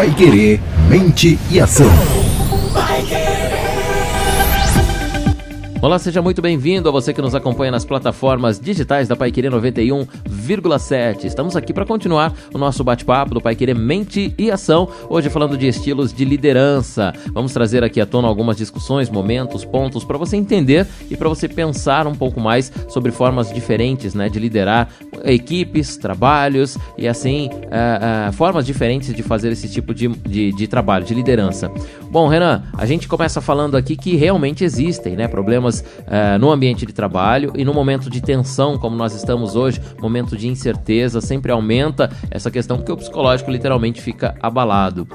Pai Querer, mente e ação. Olá, seja muito bem-vindo a você que nos acompanha nas plataformas digitais da Pai Querer 91,7. Estamos aqui para continuar o nosso bate-papo do Pai Querer Mente e Ação, hoje falando de estilos de liderança. Vamos trazer aqui à tona algumas discussões, momentos, pontos para você entender e para você pensar um pouco mais sobre formas diferentes né, de liderar equipes, trabalhos e assim, uh, uh, formas diferentes de fazer esse tipo de, de, de trabalho, de liderança. Bom, Renan, a gente começa falando aqui que realmente existem né, problemas problemas uh, no ambiente de trabalho e no momento de tensão, como nós estamos hoje, momento de incerteza, sempre aumenta essa questão que o psicológico literalmente fica abalado.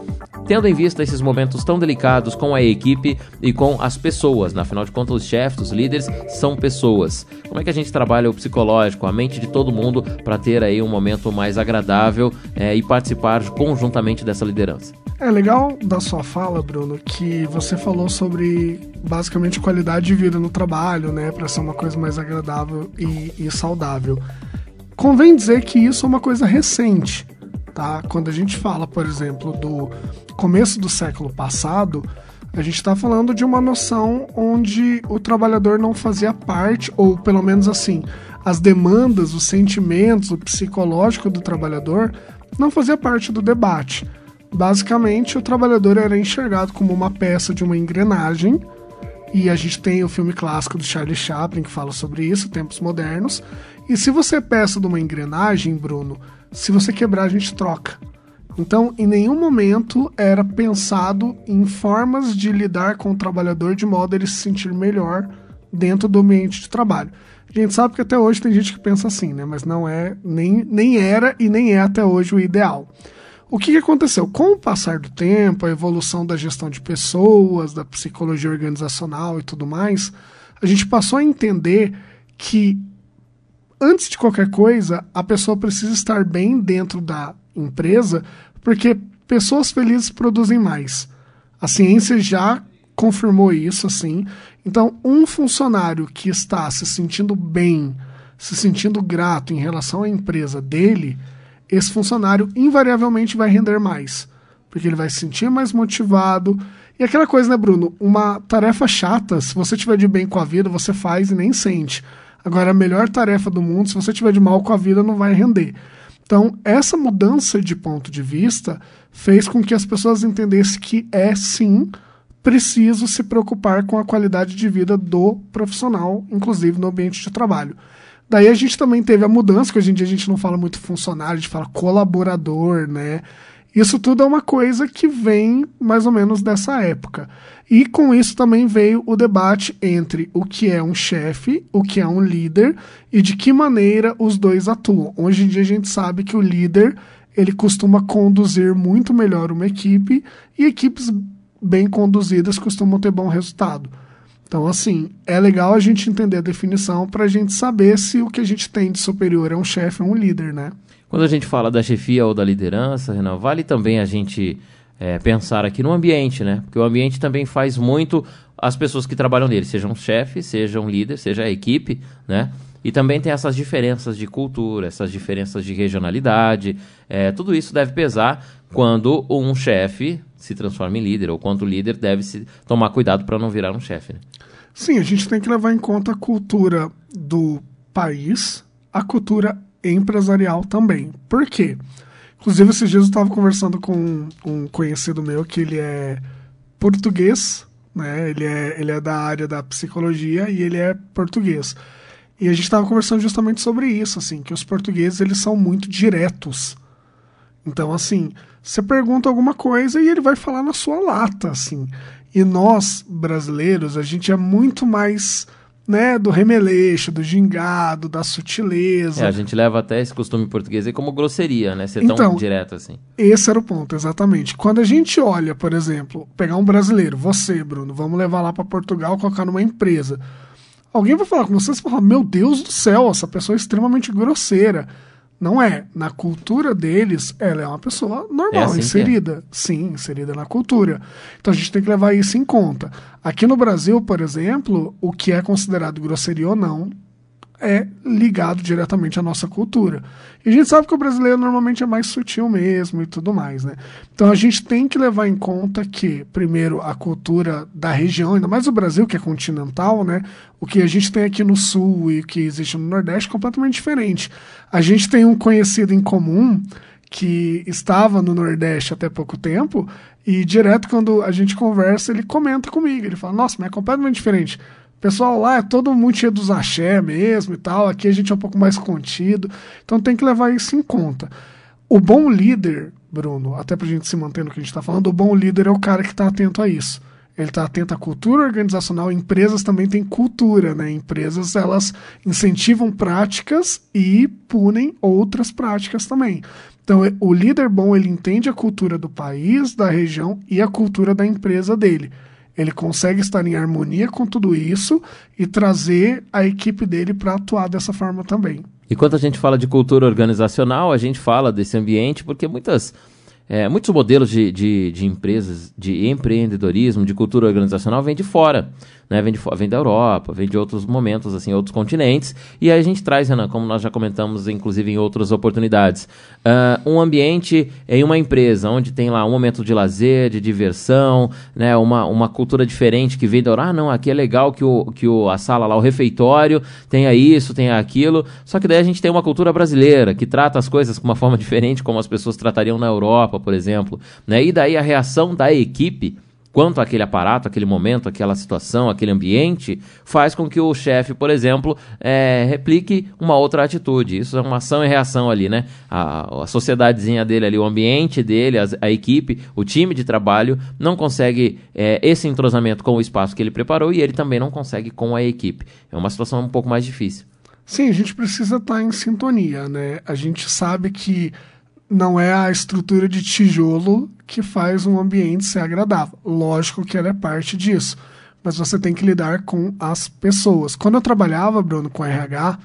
Tendo em vista esses momentos tão delicados com a equipe e com as pessoas, né? afinal de contas, os chefes, os líderes são pessoas. Como é que a gente trabalha o psicológico, a mente de todo mundo para ter aí um momento mais agradável é, e participar conjuntamente dessa liderança? É legal da sua fala, Bruno, que você falou sobre basicamente qualidade de vida no trabalho, né, para ser uma coisa mais agradável e, e saudável. Convém dizer que isso é uma coisa recente, tá? Quando a gente fala, por exemplo, do começo do século passado, a gente está falando de uma noção onde o trabalhador não fazia parte, ou pelo menos assim, as demandas, os sentimentos, o psicológico do trabalhador não fazia parte do debate. Basicamente, o trabalhador era enxergado como uma peça de uma engrenagem, e a gente tem o filme clássico do Charlie Chaplin que fala sobre isso, tempos modernos. E se você é peça de uma engrenagem, Bruno, se você quebrar, a gente troca. Então, em nenhum momento era pensado em formas de lidar com o trabalhador de modo a ele se sentir melhor dentro do ambiente de trabalho. A gente sabe que até hoje tem gente que pensa assim, né? Mas não é, nem, nem era e nem é até hoje o ideal. O que, que aconteceu? Com o passar do tempo, a evolução da gestão de pessoas, da psicologia organizacional e tudo mais, a gente passou a entender que, antes de qualquer coisa, a pessoa precisa estar bem dentro da empresa, porque pessoas felizes produzem mais. A ciência já confirmou isso, assim. Então, um funcionário que está se sentindo bem, se sentindo grato em relação à empresa dele esse funcionário invariavelmente vai render mais, porque ele vai se sentir mais motivado. E aquela coisa, né, Bruno? Uma tarefa chata, se você tiver de bem com a vida, você faz e nem sente. Agora, a melhor tarefa do mundo, se você tiver de mal com a vida, não vai render. Então, essa mudança de ponto de vista fez com que as pessoas entendessem que é sim preciso se preocupar com a qualidade de vida do profissional, inclusive no ambiente de trabalho. Daí a gente também teve a mudança, que hoje em dia a gente não fala muito funcionário, a gente fala colaborador, né? Isso tudo é uma coisa que vem mais ou menos dessa época. E com isso também veio o debate entre o que é um chefe, o que é um líder e de que maneira os dois atuam. Hoje em dia a gente sabe que o líder ele costuma conduzir muito melhor uma equipe e equipes bem conduzidas costumam ter bom resultado. Então, assim, é legal a gente entender a definição para a gente saber se o que a gente tem de superior é um chefe ou um líder, né? Quando a gente fala da chefia ou da liderança, Renan, vale também a gente é, pensar aqui no ambiente, né? Porque o ambiente também faz muito as pessoas que trabalham nele, sejam chefe, sejam líder, seja a equipe, né? E também tem essas diferenças de cultura, essas diferenças de regionalidade. É, tudo isso deve pesar quando um chefe se transforma em líder, ou quando o líder deve se tomar cuidado para não virar um chefe. Né? Sim, a gente tem que levar em conta a cultura do país, a cultura empresarial também. Por quê? Inclusive, esses dias eu estava conversando com um conhecido meu que ele é português, né? Ele é, ele é da área da psicologia e ele é português. E a gente estava conversando justamente sobre isso, assim, que os portugueses eles são muito diretos. Então, assim, você pergunta alguma coisa e ele vai falar na sua lata, assim. E nós, brasileiros, a gente é muito mais né, do remeleixo, do gingado, da sutileza. É, a gente leva até esse costume português aí como grosseria, né? Ser então, tão direto assim. Esse era o ponto, exatamente. Quando a gente olha, por exemplo, pegar um brasileiro, você, Bruno, vamos levar lá para Portugal, colocar numa empresa. Alguém vai falar com você e falar: Meu Deus do céu, essa pessoa é extremamente grosseira. Não é. Na cultura deles, ela é uma pessoa normal, é assim inserida. É. Sim, inserida na cultura. Então a gente tem que levar isso em conta. Aqui no Brasil, por exemplo, o que é considerado grosseria ou não é ligado diretamente à nossa cultura. E a gente sabe que o brasileiro normalmente é mais sutil mesmo e tudo mais, né? Então a gente tem que levar em conta que, primeiro, a cultura da região, ainda mais o Brasil, que é continental, né? O que a gente tem aqui no sul e o que existe no Nordeste é completamente diferente. A gente tem um conhecido em comum que estava no Nordeste até pouco tempo e direto quando a gente conversa ele comenta comigo, ele fala, nossa, mas é completamente diferente pessoal lá é todo muito cheio dos axé mesmo e tal. Aqui a gente é um pouco mais contido. Então tem que levar isso em conta. O bom líder, Bruno, até pra gente se manter no que a gente tá falando, o bom líder é o cara que está atento a isso. Ele está atento à cultura organizacional. Empresas também têm cultura, né? Empresas elas incentivam práticas e punem outras práticas também. Então, o líder bom ele entende a cultura do país, da região e a cultura da empresa dele. Ele consegue estar em harmonia com tudo isso e trazer a equipe dele para atuar dessa forma também. E quando a gente fala de cultura organizacional, a gente fala desse ambiente porque muitas é, muitos modelos de, de, de, empresas, de empreendedorismo, de cultura organizacional vêm de fora, né? Vem, de, vem da Europa, vem de outros momentos, assim, outros continentes. E aí a gente traz, Renan, como nós já comentamos, inclusive em outras oportunidades, uh, um ambiente em uma empresa onde tem lá um momento de lazer, de diversão, né? Uma, uma cultura diferente que vem da Europa. Ah, não, aqui é legal que, o, que o, a sala lá, o refeitório, tenha isso, tenha aquilo. Só que daí a gente tem uma cultura brasileira que trata as coisas com uma forma diferente, como as pessoas tratariam na Europa por exemplo. Né? E daí a reação da equipe quanto àquele aparato, aquele momento, aquela situação, aquele ambiente, faz com que o chefe, por exemplo, é, replique uma outra atitude. Isso é uma ação e reação ali, né? A, a sociedadezinha dele ali, o ambiente dele, a, a equipe, o time de trabalho, não consegue é, esse entrosamento com o espaço que ele preparou e ele também não consegue com a equipe. É uma situação um pouco mais difícil. Sim, a gente precisa estar em sintonia, né? A gente sabe que não é a estrutura de tijolo que faz um ambiente ser agradável. Lógico que ela é parte disso, mas você tem que lidar com as pessoas. Quando eu trabalhava, Bruno, com RH,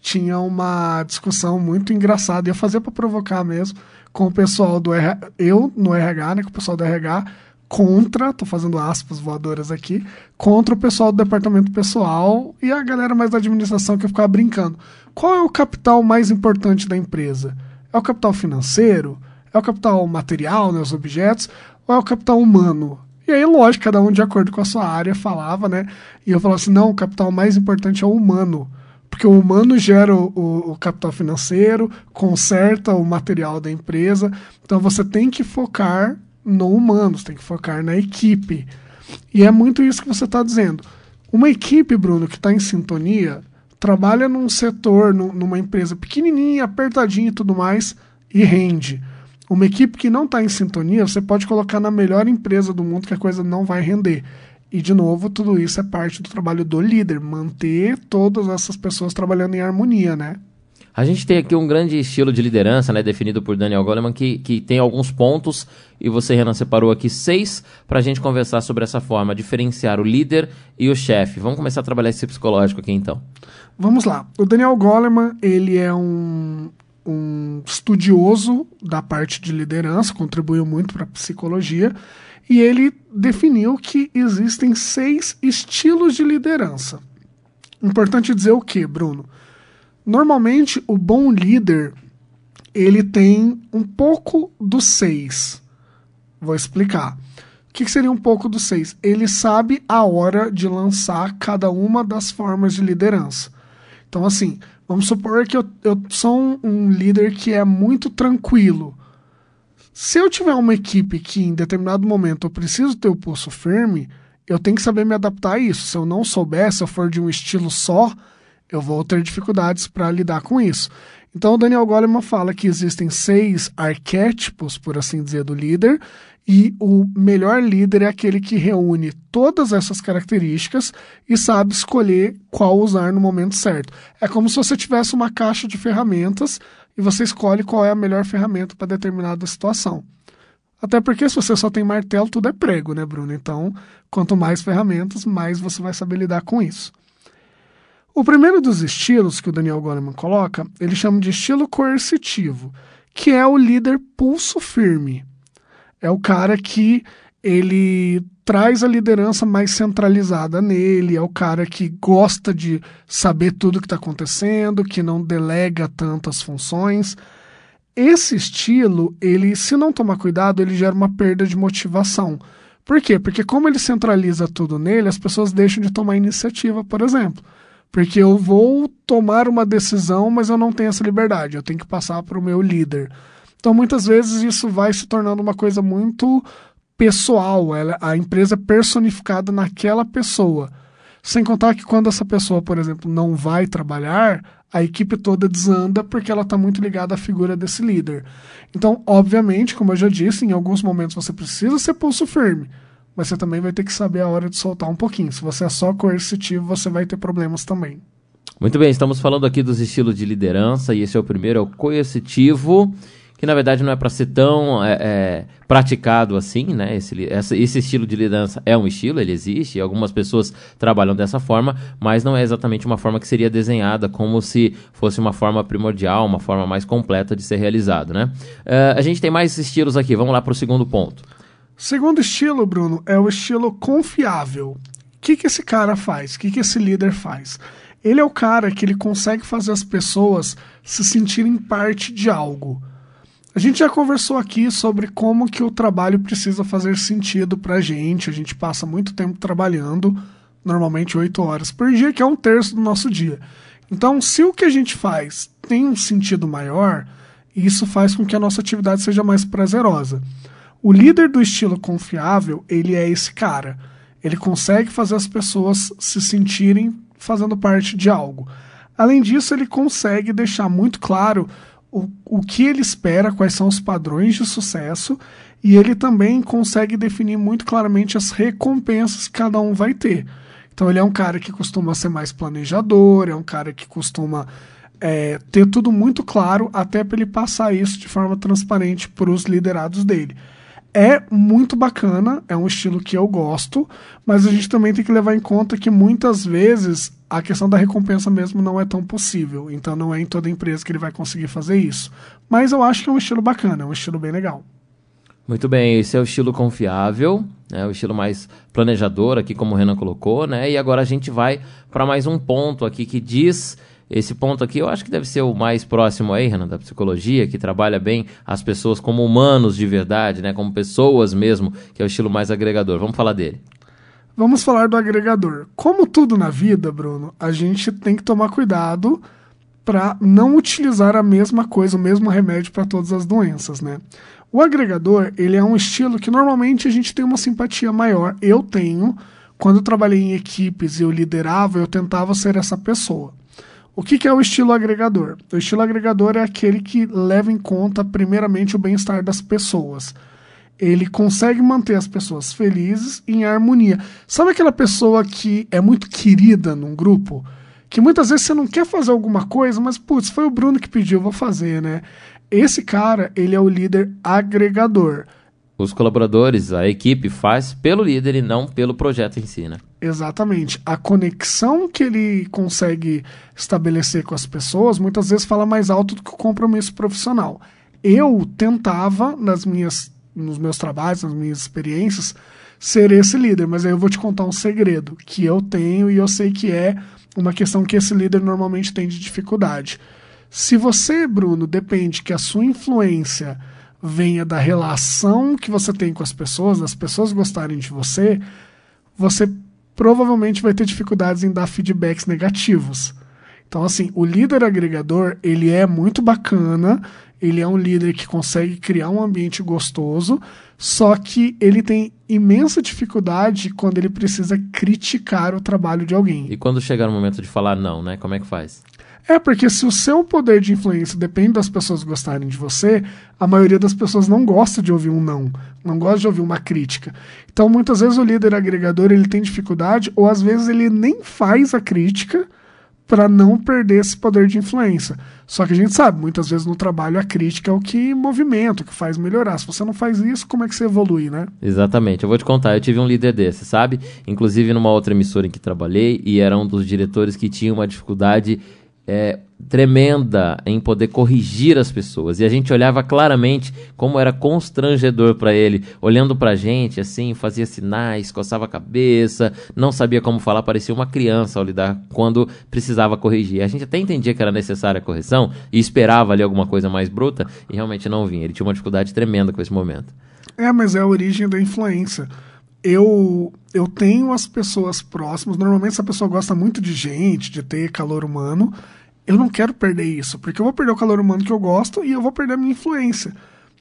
tinha uma discussão muito engraçada, ia fazer para provocar mesmo, com o pessoal do RH, eu no RH, né, com o pessoal do RH, contra, tô fazendo aspas voadoras aqui, contra o pessoal do departamento pessoal e a galera mais da administração que ficava brincando. Qual é o capital mais importante da empresa? É o capital financeiro? É o capital material, né, os objetos? Ou é o capital humano? E aí, lógico, cada um de acordo com a sua área falava, né? E eu falava assim: não, o capital mais importante é o humano. Porque o humano gera o, o, o capital financeiro, conserta o material da empresa. Então você tem que focar no humano, você tem que focar na equipe. E é muito isso que você está dizendo. Uma equipe, Bruno, que está em sintonia, trabalha num setor, numa empresa pequenininha, apertadinha e tudo mais, e rende. Uma equipe que não está em sintonia, você pode colocar na melhor empresa do mundo que a coisa não vai render. E, de novo, tudo isso é parte do trabalho do líder, manter todas essas pessoas trabalhando em harmonia, né? A gente tem aqui um grande estilo de liderança, né, definido por Daniel Goleman, que, que tem alguns pontos, e você, Renan, separou aqui seis para a gente conversar sobre essa forma, diferenciar o líder e o chefe. Vamos começar a trabalhar esse psicológico aqui, então. Vamos lá. O Daniel Goleman, ele é um, um estudioso da parte de liderança, contribuiu muito para a psicologia, e ele definiu que existem seis estilos de liderança. Importante dizer o que, Bruno? Normalmente, o bom líder ele tem um pouco dos seis. Vou explicar. O que, seria um pouco dos seis? Ele sabe a hora de lançar cada uma das formas de liderança. Então, assim, vamos supor que eu, eu sou um, líder que é muito tranquilo. Se eu tiver uma equipe que em determinado momento eu preciso ter o pulso firme, eu tenho que saber me adaptar a isso. Se eu não souber, se eu for de um estilo só, eu vou ter dificuldades para lidar com isso. Então, o Daniel Goleman fala que existem seis arquétipos, por assim dizer, do líder, e o melhor líder é aquele que reúne todas essas características e sabe escolher qual usar no momento certo. É como se você tivesse uma caixa de ferramentas e você escolhe qual é a melhor ferramenta para determinada situação. Até porque se você só tem martelo, tudo é prego, né, Bruno? Então, quanto mais ferramentas, mais você vai saber lidar com isso. O primeiro dos estilos que o Daniel Goleman coloca, ele chama de estilo coercitivo, que é o líder pulso firme. É o cara que ele traz a liderança mais centralizada nele, é o cara que gosta de saber tudo o que está acontecendo, que não delega tantas funções. Esse estilo, ele, se não tomar cuidado, ele gera uma perda de motivação. Por quê? Porque como ele centraliza tudo nele, as pessoas deixam de tomar iniciativa, por exemplo. Porque eu vou tomar uma decisão, mas eu não tenho essa liberdade, eu tenho que passar para o meu líder. Então, muitas vezes, isso vai se tornando uma coisa muito pessoal, ela, a empresa é personificada naquela pessoa. Sem contar que quando essa pessoa, por exemplo, não vai trabalhar, a equipe toda desanda porque ela está muito ligada à figura desse líder. Então, obviamente, como eu já disse, em alguns momentos você precisa ser pulso firme, mas você também vai ter que saber a hora de soltar um pouquinho. Se você é só coercitivo, você vai ter problemas também. Muito bem, estamos falando aqui dos estilos de liderança e esse é o primeiro, é o coercitivo que na verdade não é para ser tão é, é, praticado assim, né? Esse, essa, esse estilo de liderança é um estilo, ele existe, algumas pessoas trabalham dessa forma, mas não é exatamente uma forma que seria desenhada como se fosse uma forma primordial, uma forma mais completa de ser realizado, né? Uh, a gente tem mais estilos aqui, vamos lá para o segundo ponto. Segundo estilo, Bruno, é o estilo confiável. O que, que esse cara faz? O que, que esse líder faz? Ele é o cara que ele consegue fazer as pessoas se sentirem parte de algo. A gente já conversou aqui sobre como que o trabalho precisa fazer sentido para a gente. A gente passa muito tempo trabalhando, normalmente oito horas por dia, que é um terço do nosso dia. Então, se o que a gente faz tem um sentido maior, isso faz com que a nossa atividade seja mais prazerosa. O líder do estilo confiável, ele é esse cara. Ele consegue fazer as pessoas se sentirem fazendo parte de algo. Além disso, ele consegue deixar muito claro o, o que ele espera, quais são os padrões de sucesso, e ele também consegue definir muito claramente as recompensas que cada um vai ter. Então ele é um cara que costuma ser mais planejador, é um cara que costuma é, ter tudo muito claro, até para ele passar isso de forma transparente para os liderados dele. É muito bacana, é um estilo que eu gosto, mas a gente também tem que levar em conta que muitas vezes a questão da recompensa mesmo não é tão possível. Então não é em toda empresa que ele vai conseguir fazer isso. Mas eu acho que é um estilo bacana, é um estilo bem legal. Muito bem, esse é o estilo confiável, né, o estilo mais planejador aqui, como o Renan colocou, né? E agora a gente vai para mais um ponto aqui que diz esse ponto aqui eu acho que deve ser o mais próximo aí, Renan, da psicologia, que trabalha bem as pessoas como humanos de verdade, né? Como pessoas mesmo, que é o estilo mais agregador. Vamos falar dele. Vamos falar do agregador. Como tudo na vida, Bruno, a gente tem que tomar cuidado para não utilizar a mesma coisa, o mesmo remédio para todas as doenças, né? O agregador, ele é um estilo que normalmente a gente tem uma simpatia maior. Eu tenho, quando eu trabalhei em equipes e eu liderava, eu tentava ser essa pessoa. O que, que é o estilo agregador? O estilo agregador é aquele que leva em conta, primeiramente, o bem-estar das pessoas ele consegue manter as pessoas felizes em harmonia. Sabe aquela pessoa que é muito querida num grupo? Que muitas vezes você não quer fazer alguma coisa, mas putz, foi o Bruno que pediu, vou fazer, né? Esse cara, ele é o líder agregador. Os colaboradores, a equipe faz pelo líder e não pelo projeto em si, né? Exatamente. A conexão que ele consegue estabelecer com as pessoas muitas vezes fala mais alto do que o compromisso profissional. Eu tentava, nas minhas nos meus trabalhos, nas minhas experiências, ser esse líder. Mas aí eu vou te contar um segredo que eu tenho e eu sei que é uma questão que esse líder normalmente tem de dificuldade. Se você, Bruno, depende que a sua influência venha da relação que você tem com as pessoas, das pessoas gostarem de você, você provavelmente vai ter dificuldades em dar feedbacks negativos. Então, assim, o líder agregador, ele é muito bacana, ele é um líder que consegue criar um ambiente gostoso, só que ele tem imensa dificuldade quando ele precisa criticar o trabalho de alguém. E quando chegar no momento de falar não, né? Como é que faz? É, porque se o seu poder de influência depende das pessoas gostarem de você, a maioria das pessoas não gosta de ouvir um não, não gosta de ouvir uma crítica. Então, muitas vezes o líder agregador ele tem dificuldade, ou às vezes ele nem faz a crítica, para não perder esse poder de influência. Só que a gente sabe, muitas vezes no trabalho a crítica é o que movimenta, o que faz melhorar. Se você não faz isso, como é que você evolui, né? Exatamente. Eu vou te contar, eu tive um líder desse, sabe? Inclusive numa outra emissora em que trabalhei e era um dos diretores que tinha uma dificuldade é, tremenda em poder corrigir as pessoas. E a gente olhava claramente como era constrangedor para ele, olhando para a gente assim, fazia sinais, coçava a cabeça, não sabia como falar, parecia uma criança ao lidar quando precisava corrigir. A gente até entendia que era necessária a correção e esperava ali alguma coisa mais bruta e realmente não vinha. Ele tinha uma dificuldade tremenda com esse momento. É, mas é a origem da influência. Eu, eu tenho as pessoas próximas, normalmente essa pessoa gosta muito de gente, de ter calor humano, eu não quero perder isso, porque eu vou perder o calor humano que eu gosto e eu vou perder a minha influência.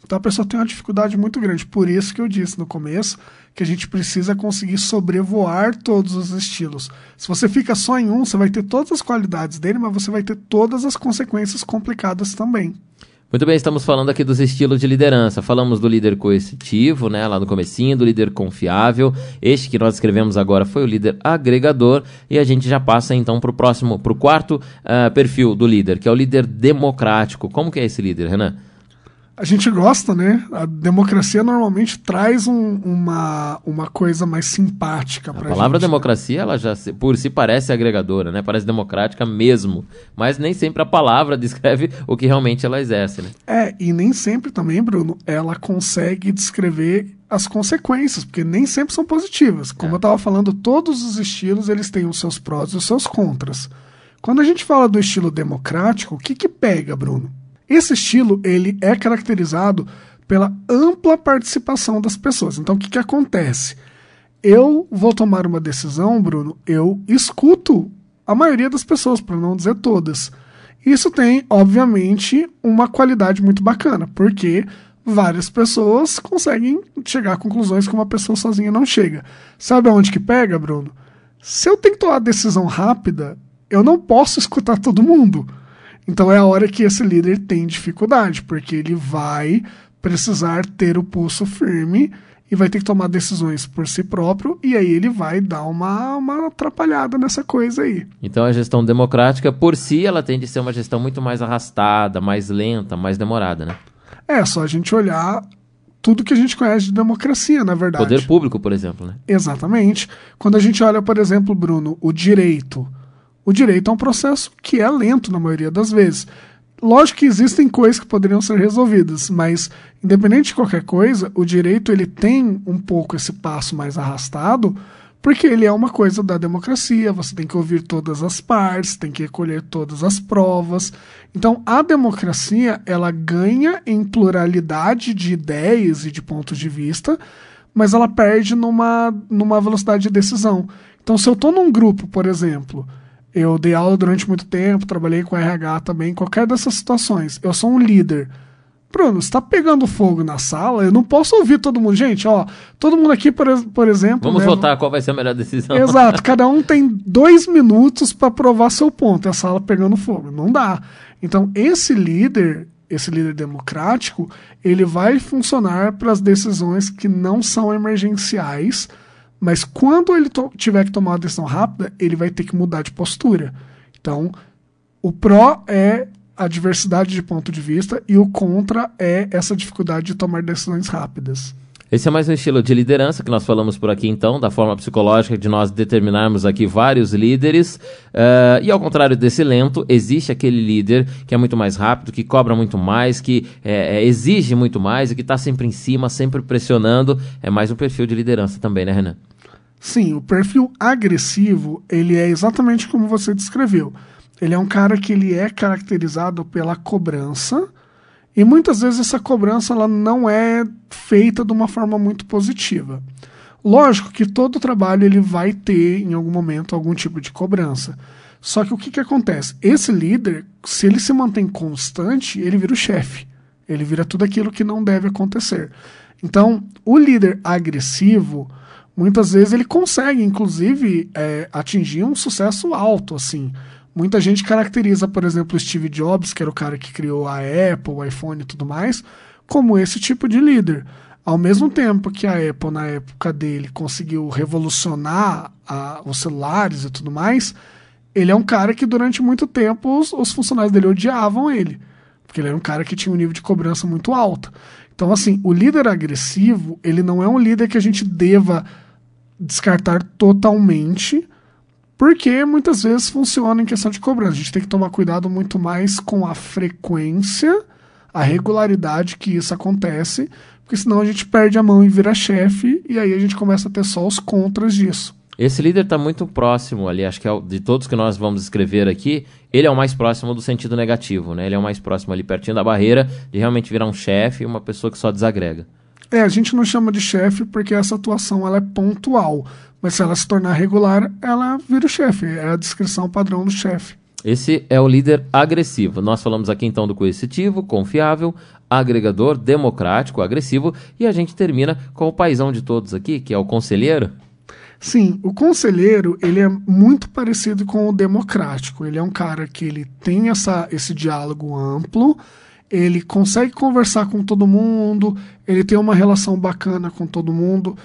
Então a pessoa tem uma dificuldade muito grande. Por isso que eu disse no começo que a gente precisa conseguir sobrevoar todos os estilos. Se você fica só em um, você vai ter todas as qualidades dele, mas você vai ter todas as consequências complicadas também. Muito bem, estamos falando aqui dos estilos de liderança. Falamos do líder coercitivo, né, lá no comecinho, do líder confiável. Este que nós escrevemos agora foi o líder agregador e a gente já passa então para o próximo, para o quarto uh, perfil do líder, que é o líder democrático. Como que é esse líder, Renan? A gente gosta, né? A democracia normalmente traz um, uma, uma coisa mais simpática para A palavra gente, democracia, né? ela já por si parece agregadora, né? Parece democrática mesmo, mas nem sempre a palavra descreve o que realmente ela exerce, né? É, e nem sempre também, Bruno, ela consegue descrever as consequências, porque nem sempre são positivas. Como é. eu estava falando, todos os estilos eles têm os seus prós e os seus contras. Quando a gente fala do estilo democrático, o que que pega, Bruno? Esse estilo ele é caracterizado pela ampla participação das pessoas. Então, o que, que acontece? Eu vou tomar uma decisão, Bruno, eu escuto a maioria das pessoas, para não dizer todas. Isso tem, obviamente, uma qualidade muito bacana, porque várias pessoas conseguem chegar a conclusões que uma pessoa sozinha não chega. Sabe aonde que pega, Bruno? Se eu tenho que tomar decisão rápida, eu não posso escutar todo mundo. Então é a hora que esse líder tem dificuldade, porque ele vai precisar ter o pulso firme e vai ter que tomar decisões por si próprio, e aí ele vai dar uma, uma atrapalhada nessa coisa aí. Então a gestão democrática, por si, ela tende a ser uma gestão muito mais arrastada, mais lenta, mais demorada, né? É, só a gente olhar tudo que a gente conhece de democracia, na verdade. Poder público, por exemplo, né? Exatamente. Quando a gente olha, por exemplo, Bruno, o direito o direito é um processo que é lento na maioria das vezes. Lógico que existem coisas que poderiam ser resolvidas, mas independente de qualquer coisa, o direito ele tem um pouco esse passo mais arrastado, porque ele é uma coisa da democracia, você tem que ouvir todas as partes, tem que recolher todas as provas. Então, a democracia, ela ganha em pluralidade de ideias e de pontos de vista, mas ela perde numa, numa velocidade de decisão. Então, se eu estou num grupo, por exemplo, eu dei aula durante muito tempo, trabalhei com RH também, qualquer dessas situações. Eu sou um líder. Bruno, está pegando fogo na sala, eu não posso ouvir todo mundo. Gente, ó, todo mundo aqui, por, por exemplo. Vamos né, votar qual vai ser a melhor decisão. Exato, cada um tem dois minutos para provar seu ponto, e a sala pegando fogo. Não dá. Então, esse líder, esse líder democrático, ele vai funcionar para as decisões que não são emergenciais mas quando ele tiver que tomar uma decisão rápida, ele vai ter que mudar de postura. Então, o pró é a diversidade de ponto de vista e o contra é essa dificuldade de tomar decisões rápidas. Esse é mais um estilo de liderança que nós falamos por aqui, então, da forma psicológica de nós determinarmos aqui vários líderes. Uh, e ao contrário desse lento, existe aquele líder que é muito mais rápido, que cobra muito mais, que é, exige muito mais e que está sempre em cima, sempre pressionando. É mais um perfil de liderança também, né, Renan? Sim, o perfil agressivo, ele é exatamente como você descreveu. Ele é um cara que ele é caracterizado pela cobrança, e muitas vezes essa cobrança ela não é feita de uma forma muito positiva. Lógico que todo trabalho ele vai ter em algum momento algum tipo de cobrança. Só que o que, que acontece? Esse líder, se ele se mantém constante, ele vira o chefe. Ele vira tudo aquilo que não deve acontecer. Então, o líder agressivo, muitas vezes ele consegue, inclusive, é, atingir um sucesso alto, assim. Muita gente caracteriza, por exemplo, Steve Jobs, que era o cara que criou a Apple, o iPhone e tudo mais, como esse tipo de líder. Ao mesmo tempo que a Apple, na época dele, conseguiu revolucionar a, os celulares e tudo mais, ele é um cara que durante muito tempo os, os, funcionários dele odiavam ele. Porque ele era um cara que tinha um nível de cobrança muito alto. Então, assim, o líder agressivo, ele não é um líder que a gente deva descartar totalmente, Porque muitas vezes funciona em questão de cobrança. A gente tem que tomar cuidado muito mais com a frequência, a regularidade que isso acontece, porque senão a gente perde a mão e vira chefe, e aí a gente começa a ter só os contras disso. Esse líder está muito próximo ali, acho que é, de todos que nós vamos escrever aqui, ele é o mais próximo do sentido negativo, né? Ele é o mais próximo ali pertinho da barreira de realmente virar um chefe e uma pessoa que só desagrega. É, a gente não chama de chefe porque essa atuação ela é pontual, mas se ela se tornar regular, ela vira o chefe, é a descrição padrão do chefe. Esse é o líder agressivo. Nós falamos aqui então do coercitivo, confiável, agregador, democrático, agressivo e a gente termina com o paizão de todos aqui, que é o conselheiro. Sim, o conselheiro ele é muito parecido com o democrático. Ele é um cara que ele tem essa, esse diálogo amplo, ele consegue conversar com todo mundo, ele tem uma relação bacana com todo mundo.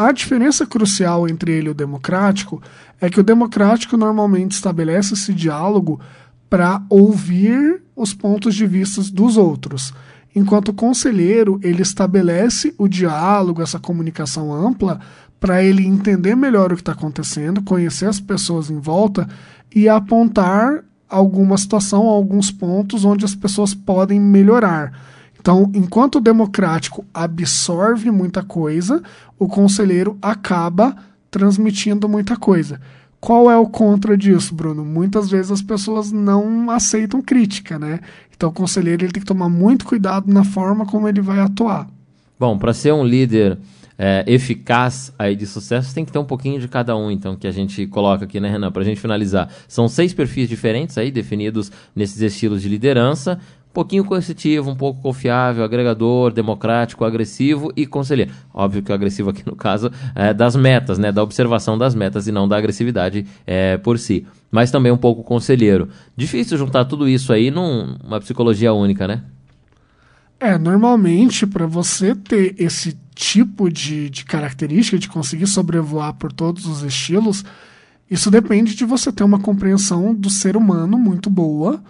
A diferença crucial entre ele e o democrático é que o democrático normalmente estabelece esse diálogo para ouvir os pontos de vista dos outros. Enquanto o conselheiro, ele estabelece o diálogo, essa comunicação ampla, para ele entender melhor o que está acontecendo, conhecer as pessoas em volta e apontar alguma situação, alguns pontos onde as pessoas podem melhorar. Então, enquanto o democrático absorve muita coisa, o conselheiro acaba transmitindo muita coisa. Qual é o contra disso, Bruno? Muitas vezes as pessoas não aceitam crítica, né? Então, o conselheiro ele tem que tomar muito cuidado na forma como ele vai atuar. Bom, para ser um líder é, eficaz aí de sucesso, tem que ter um pouquinho de cada um, então, que a gente coloca aqui, né, Renan, para a gente finalizar. São seis perfis diferentes aí, definidos nesses estilos de liderança. Um pouquinho coercitivo, um pouco confiável, agregador, democrático, agressivo e conselheiro. Óbvio que o agressivo aqui no caso é das metas, né? Da observação das metas e não da agressividade é, por si. Mas também um pouco conselheiro. Difícil juntar tudo isso aí numa psicologia única, né? É, normalmente para você ter esse tipo de, de característica, de conseguir sobrevoar por todos os estilos, isso depende de você ter uma compreensão do ser humano muito boa.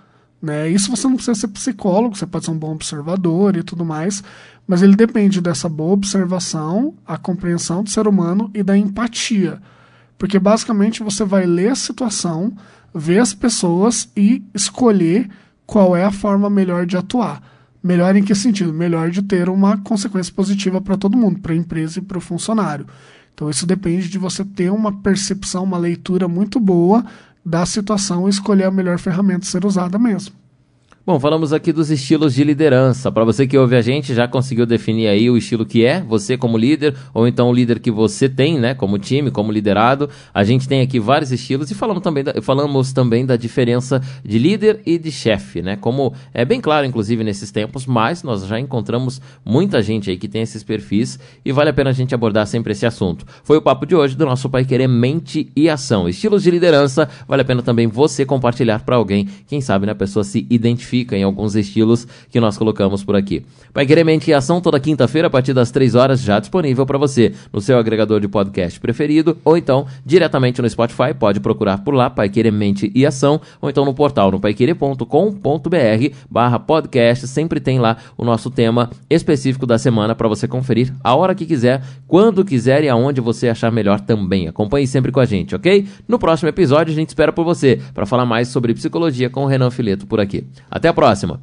Né? Isso você não precisa ser psicólogo, você pode ser um bom observador e tudo mais, mas ele depende dessa boa observação, a compreensão do ser humano e da empatia. Porque basicamente você vai ler a situação, ver as pessoas e escolher qual é a forma melhor de atuar. Melhor em que sentido? Melhor de ter uma consequência positiva para todo mundo, para a empresa e para o funcionário. Então isso depende de você ter uma percepção, uma leitura muito boa da situação e escolher a melhor ferramenta a ser usada mesmo. Bom, falamos aqui dos estilos de liderança. Para você que ouve a gente, já conseguiu definir aí o estilo que é, você como líder, ou então o líder que você tem, né, como time, como liderado. A gente tem aqui vários estilos e falamos também da, falamos também da diferença de líder e de chefe, né? Como é bem claro, inclusive, nesses tempos, mas nós já encontramos muita gente aí que tem esses perfis e vale a pena a gente abordar sempre esse assunto. Foi o papo de hoje do nosso Pai Querer Mente e Ação. Estilos de liderança, vale a pena também você compartilhar para alguém, quem sabe, né, a pessoa se identifica em alguns estilos que nós colocamos por aqui. Pai Querer Mente em Ação toda quinta-feira a partir das 3 horas já disponível para você no seu agregador de podcast preferido ou então diretamente no Spotify, pode procurar por lá Pai Querer Mente e Ação ou então no portal no paiquerer.com.br barra podcast, sempre tem lá o nosso tema específico da semana para você conferir a hora que quiser, quando quiser e aonde você achar melhor também. Acompanhe sempre com a gente, ok? No próximo episódio a gente espera por você para falar mais sobre psicologia com o Renan Fileto por aqui. Até a próxima!